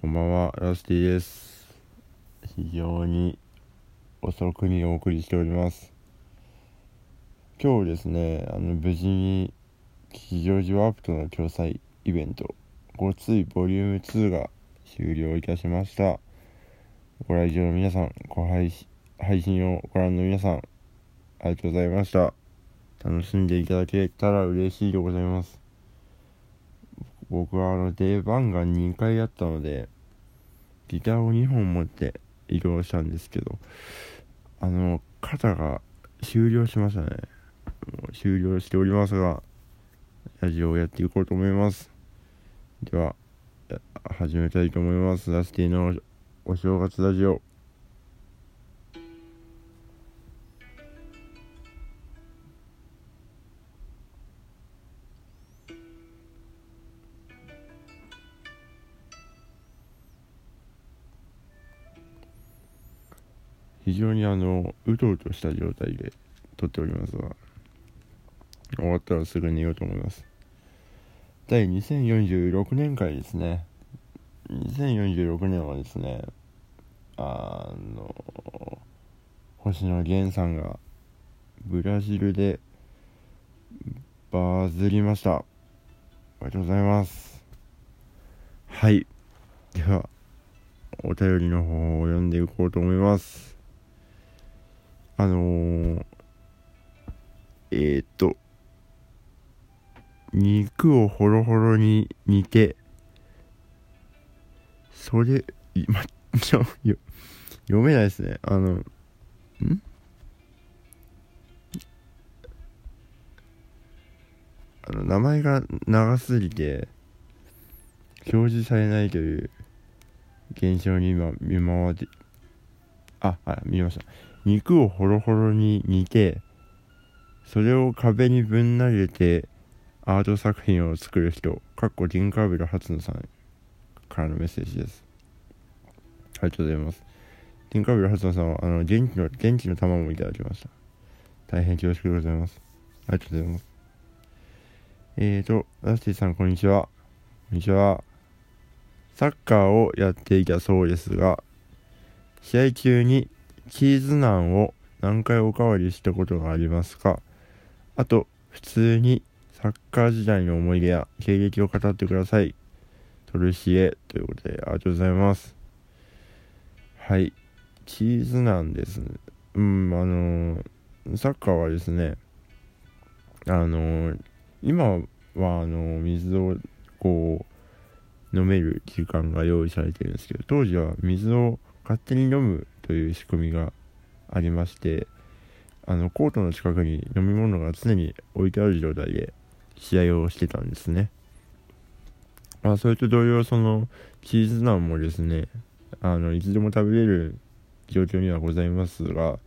こんばんは、ラスティです。非常に遅くにお送りしております。今日ですね、あの、無事に吉祥寺ワープとの共催イベント、ごついボリューム2が終了いたしました。ご来場の皆さん、ご配信配信をご覧の皆さん、ありがとうございました。楽しんでいただけたら嬉しいでございます。僕はあの出番が2回あったのでギターを2本持って移動したんですけどあの肩が終了しましたね。もう終了しておりますがラジオをやっていこうと思います。では始めたいと思います。ラスティのお正月ラジオ。非常にあのうとうとした状態で撮っておりますが終わったらすぐ寝ようと思います。第2046年回ですね。2046年はですねあの星野源さんがブラジルでバズりました。ありがとうございます。はい。ではお便りの方を読んでいこうと思います。あのー、えー、っと肉をホロホロに煮てそれ今読めないですね。あのん？あの名前が長すぎて表示されないという現象に今見舞ってああ見ました。肉をホロホロに煮てそれを壁にぶん投げてアート作品を作る人かっこティンカーベル初野さんからのメッセージです。ありがとうございます。ティンカーベル初野さんはあの元気の元気の玉もいただきました。大変恐縮でございます。ありがとうございます。えーとラスティさんこんにちは。こんにちは。サッカーをやっていたそうですが試合中にチーズナンを何回おかわりしたことがありますか？あと普通にサッカー時代の思い出や経歴を語ってください。トルシエということでありがとうございます。はい。チーズナンですね。うんあのー、サッカーはですねあのー、今はあの水をこう飲める時間が用意されてるんですけど当時は水を勝手に飲むという仕組みがありましてあのコートの近くに飲み物が常に置いてある状態で試合をしてたんですね、まあ、それと同様そのチーズナンもですねあのいつでも食べれる状況にはございますが、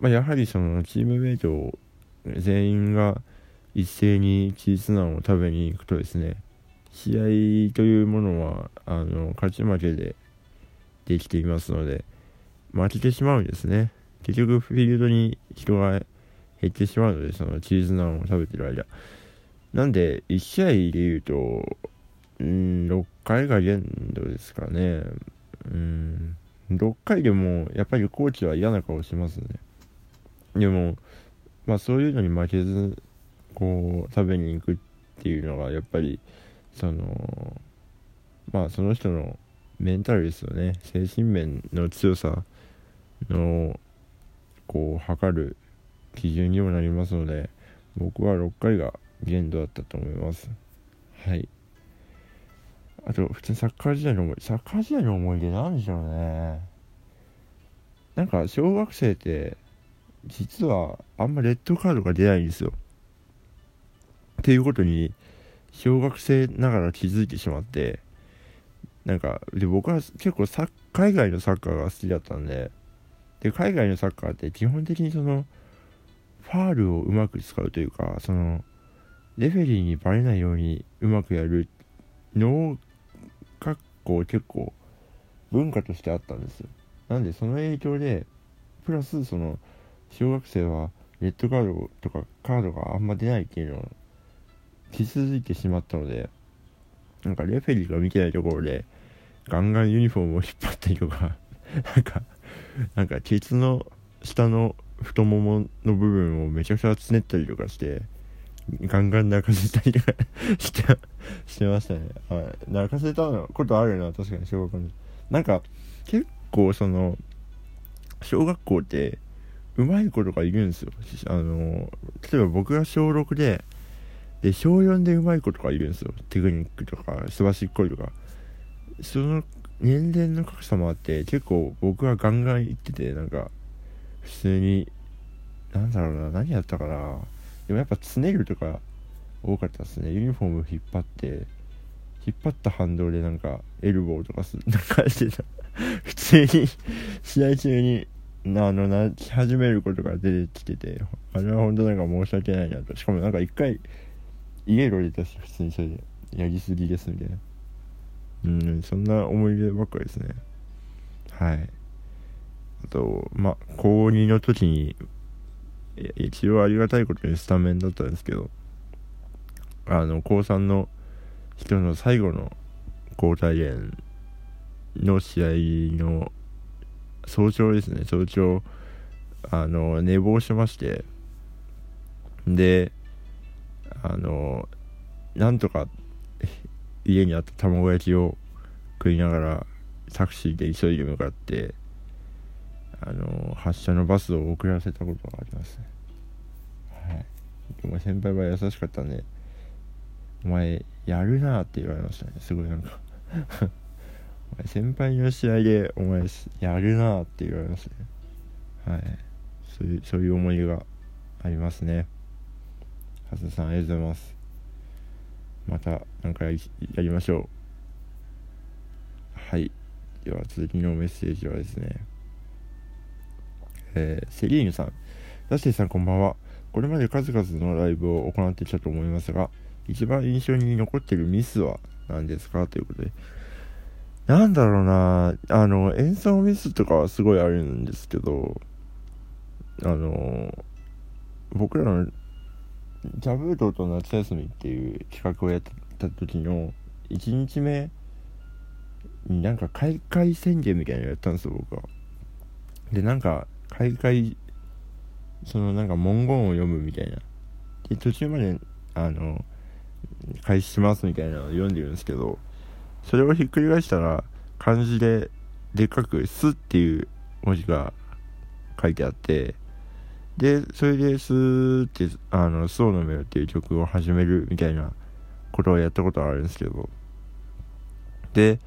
まあ、やはりそのチームメイト全員が一斉にチーズナンを食べに行くとですね試合というものはあの勝ち負けでできていますので負けてしまうんですね。結局フィールドに人が減ってしまうのでそのチーズナンを食べてる間。なんで1試合で言うとうん6回が限度ですかね。うん6回でもやっぱりコーチは嫌な顔しますね。でもまあそういうのに負けずこう食べに行くっていうのがやっぱりそのまあその人のメンタルですよね。精神面の強さのこう測る基準にもなりますので僕は6回が限度だったと思います。はい。あと普通にサッカー時代の思いサッカー時代の思い出なんでしょうね。なんか小学生って実はあんまレッドカードが出ないんですよ。っていうことに小学生ながら気づいてしまってなんかで僕は結構サ海外のサッカーが好きだったんでで海外のサッカーって基本的にそのファールをうまく使うというかそのレフェリーにバレないようにうまくやるのがこう結構文化としてあったんですよ。なんでその影響でプラスその小学生はレッドカードとかカードがあんま出ないっていうのを気づいてしまったのでなんかレフェリーが見てないところでガンガンユニフォームを引っ張ったりとか なんかなんかケツの下の太ももの部分をめちゃくちゃつねったりとかしてガンガン泣かせたりとか してしてましたね、はい、泣かせたことあるな確かに小学校の。なんか結構その小学校ってうまい子とかいるんですよ。あの例えば僕が小6でで小4でうまい子とかいるんですよ。テクニックとかすばしっこいとかその年齢の格差もあって結構僕はガンガン行っててなんか普通になんだろうな何やったかな。でもやっぱつねるとか多かったですね。ユニフォーム引っ張って引っ張った反動でなんかエルボーとかす なんかしてた普通に試合中にあのなき始めることが出てきててあれは本当なんか申し訳ないなと。しかもなんか一回イエロー出たし普通にそれでやりすぎですみたいな。うんそんな思い出ばっかりですね。はい。あとまあ高2の時に一応ありがたいことにスタメンだったんですけどあの高3の人の最後の交代連の試合の早朝ですね。早朝あの寝坊しまして。であのなんとか家にあった卵焼きを食いながらタクシーで急いで向かってあの発車のバスを遅らせたことがあります。ねはい。でも先輩は優しかったんでお前やるなって言われましたね。すごいなんか。先輩の試合でお前やるなって言われましたね。はい。そういうそういう思いがありますね。さんありがとうございます。また何かやりましょう。はい。では続きのメッセージはですねえー、セリーヌさん。ダッシーさんこんばんは。これまで数々のライブを行ってきたと思いますが一番印象に残ってるミスは何ですか？ということで。なんだろうな。あの演奏ミスとかはすごいあるんですけどあの僕らのジャブートと夏休みっていう企画をやった時の1日目になんか開会宣言みたいなのやったんですよ僕は。でなんか開会そのなんか文言を読むみたいな。で途中まであの開始しますみたいなのを読んでるんですけどそれをひっくり返したら漢字ででっかく「す」っていう文字が書いてあってでそれで「す」って「あのスオのメロ」っていう曲を始めるみたいなことをやったことがあるんですけど。で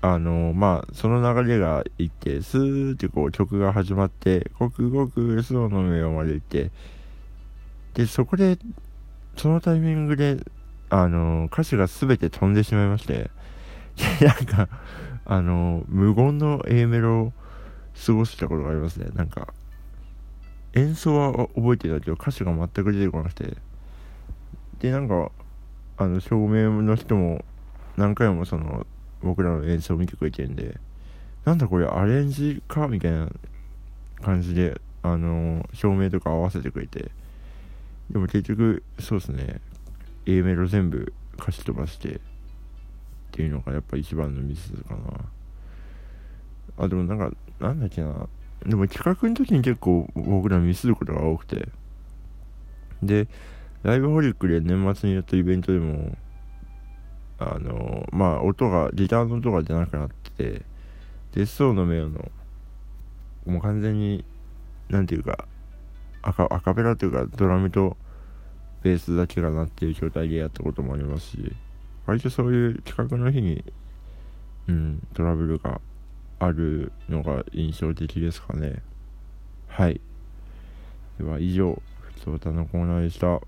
あのまあその流れがいってスーってこう曲が始まってごくごくスオのメロまで行ってでそこでそのタイミングであの歌詞が全て飛んでしまいましてなんかあの無言の A メロを過ごしたことがありますね。なんか演奏は覚えてたけど歌詞が全く出てこなくて。でなんかあの照明の人も何回もその僕らの演奏を見てくれてるんでなんだこれアレンジかみたいな感じであの照明とか合わせてくれて。でも結局そうですね。A メロ全部歌詞飛ばしてっていうのがやっぱ一番のミスかな。あでもなんかなんだっけな。でも企画の時に結構僕らミスることが多くて。でライブホリックで年末にやったイベントでもあのまあ音がギターの音が出なくなっててデスソーの目のもう完全になんていうかアカアカペラっていうかドラムとベースだけが鳴っている状態でやったこともありますし割とそういう企画の日にうんトラブルがあるのが印象的ですかねはいでは以上ふつおたのコーナーでした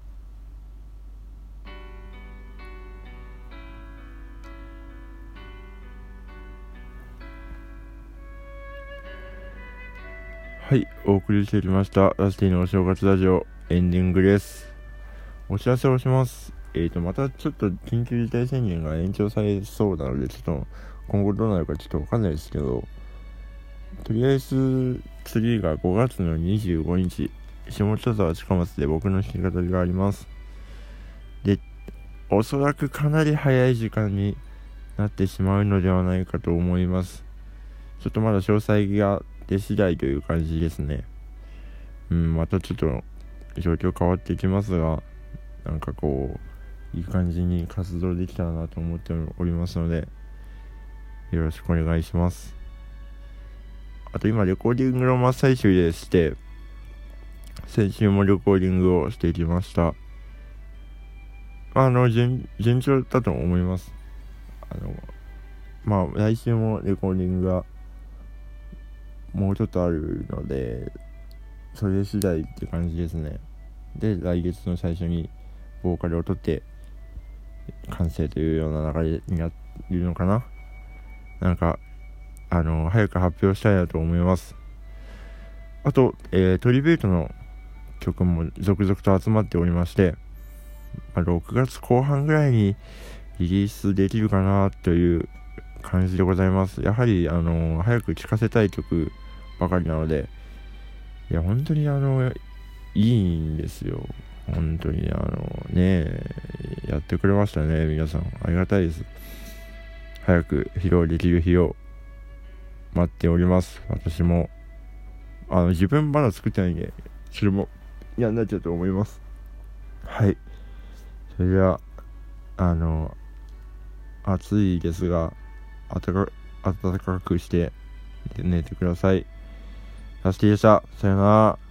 はい、お送りしてきました。ラスティのお正月ラジオエンディングです。お知らせをします。えーと、またちょっと緊急事態宣言が延長されそうなので、ちょっと今後どうなるかちょっとわかんないですけど、とりあえず次が5月の25日、下北沢近松で僕の弾き語りがあります。で、おそらくかなり早い時間になってしまうのではないかと思いますちょっとまだ詳細が出次第という感じですねうんまたちょっと状況変わってきますがなんかこういい感じに活動できたらなと思っておりますのでよろしくお願いします。あと今レコーディングの真っ最中でして先週もレコーディングをしてきました。あの順順調だと思います。あのまあ来週もレコーディングがもうちょっとあるのでそれ次第って感じですね。で来月の最初にボーカルを取って完成というような流れになっているのかな。なんかあの早く発表したいなと思います。あと、えー、トリビュートの曲も続々と集まっておりまして、まあ、6月後半ぐらいにリリースできるかなという感じでございます。やはりあの早く聴かせたい曲ばかりなのでいや本当にあのいいんですよ。本当にあのねやってくれましたね皆さんありがたいです早く披露できる日を待っております私もあの自分まだ作ってないんでそれも嫌になっちゃうと思いますはいそれではあの暑いですが暖か暖かくして寝てください。さすきでした。さよなら。